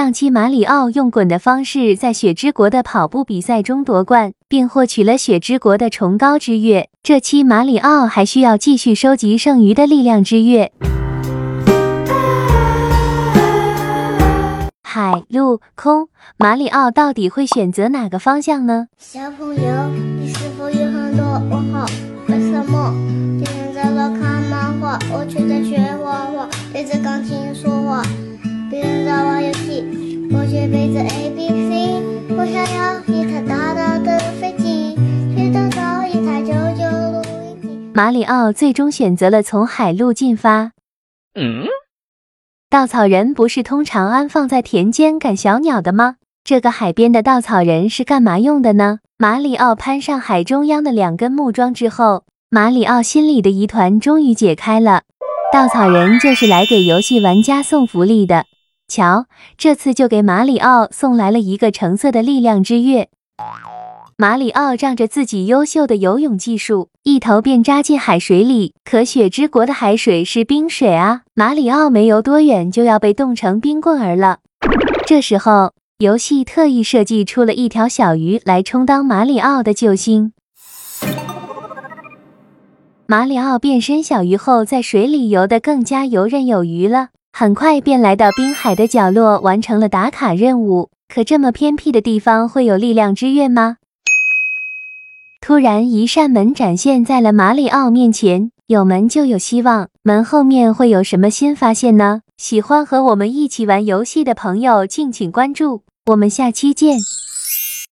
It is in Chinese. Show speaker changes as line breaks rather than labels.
上期马里奥用滚的方式在雪之国的跑步比赛中夺冠，并获取了雪之国的崇高之月。这期马里奥还需要继续收集剩余的力量之月。海陆空，马里奥到底会选择哪个方向呢？
小朋友，你是否有很多问号？为什么别人在那看漫画，我却在学画画，对着钢琴说话？我却背着 A B C。我想要一台大大的飞机，去打造一台九九录音机。
马里奥最终选择了从海路进发。
嗯，
稻草人不是通常安放在田间赶小鸟的吗？这个海边的稻草人是干嘛用的呢？马里奥攀上海中央的两根木桩之后，马里奥心里的疑团终于解开了。稻草人就是来给游戏玩家送福利的。瞧，这次就给马里奥送来了一个橙色的力量之月。马里奥仗着自己优秀的游泳技术，一头便扎进海水里。可雪之国的海水是冰水啊，马里奥没游多远就要被冻成冰棍儿了。这时候，游戏特意设计出了一条小鱼来充当马里奥的救星。马里奥变身小鱼后，在水里游得更加游刃有余了。很快便来到滨海的角落，完成了打卡任务。可这么偏僻的地方会有力量之月吗？突然，一扇门展现在了马里奥面前，有门就有希望。门后面会有什么新发现呢？喜欢和我们一起玩游戏的朋友，敬请关注。我们下期见。